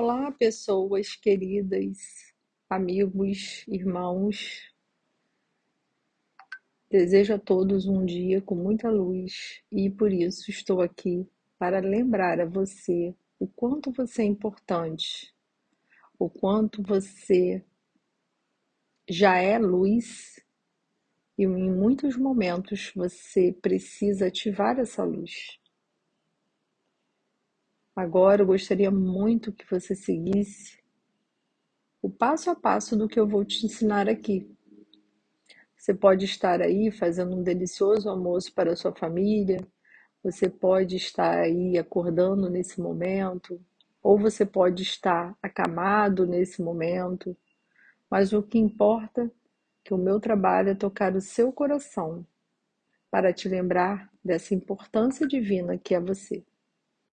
Olá, pessoas queridas, amigos, irmãos. Desejo a todos um dia com muita luz e por isso estou aqui para lembrar a você o quanto você é importante, o quanto você já é luz e em muitos momentos você precisa ativar essa luz. Agora eu gostaria muito que você seguisse o passo a passo do que eu vou te ensinar aqui. Você pode estar aí fazendo um delicioso almoço para a sua família, você pode estar aí acordando nesse momento, ou você pode estar acamado nesse momento, mas o que importa é que o meu trabalho é tocar o seu coração para te lembrar dessa importância divina que é você.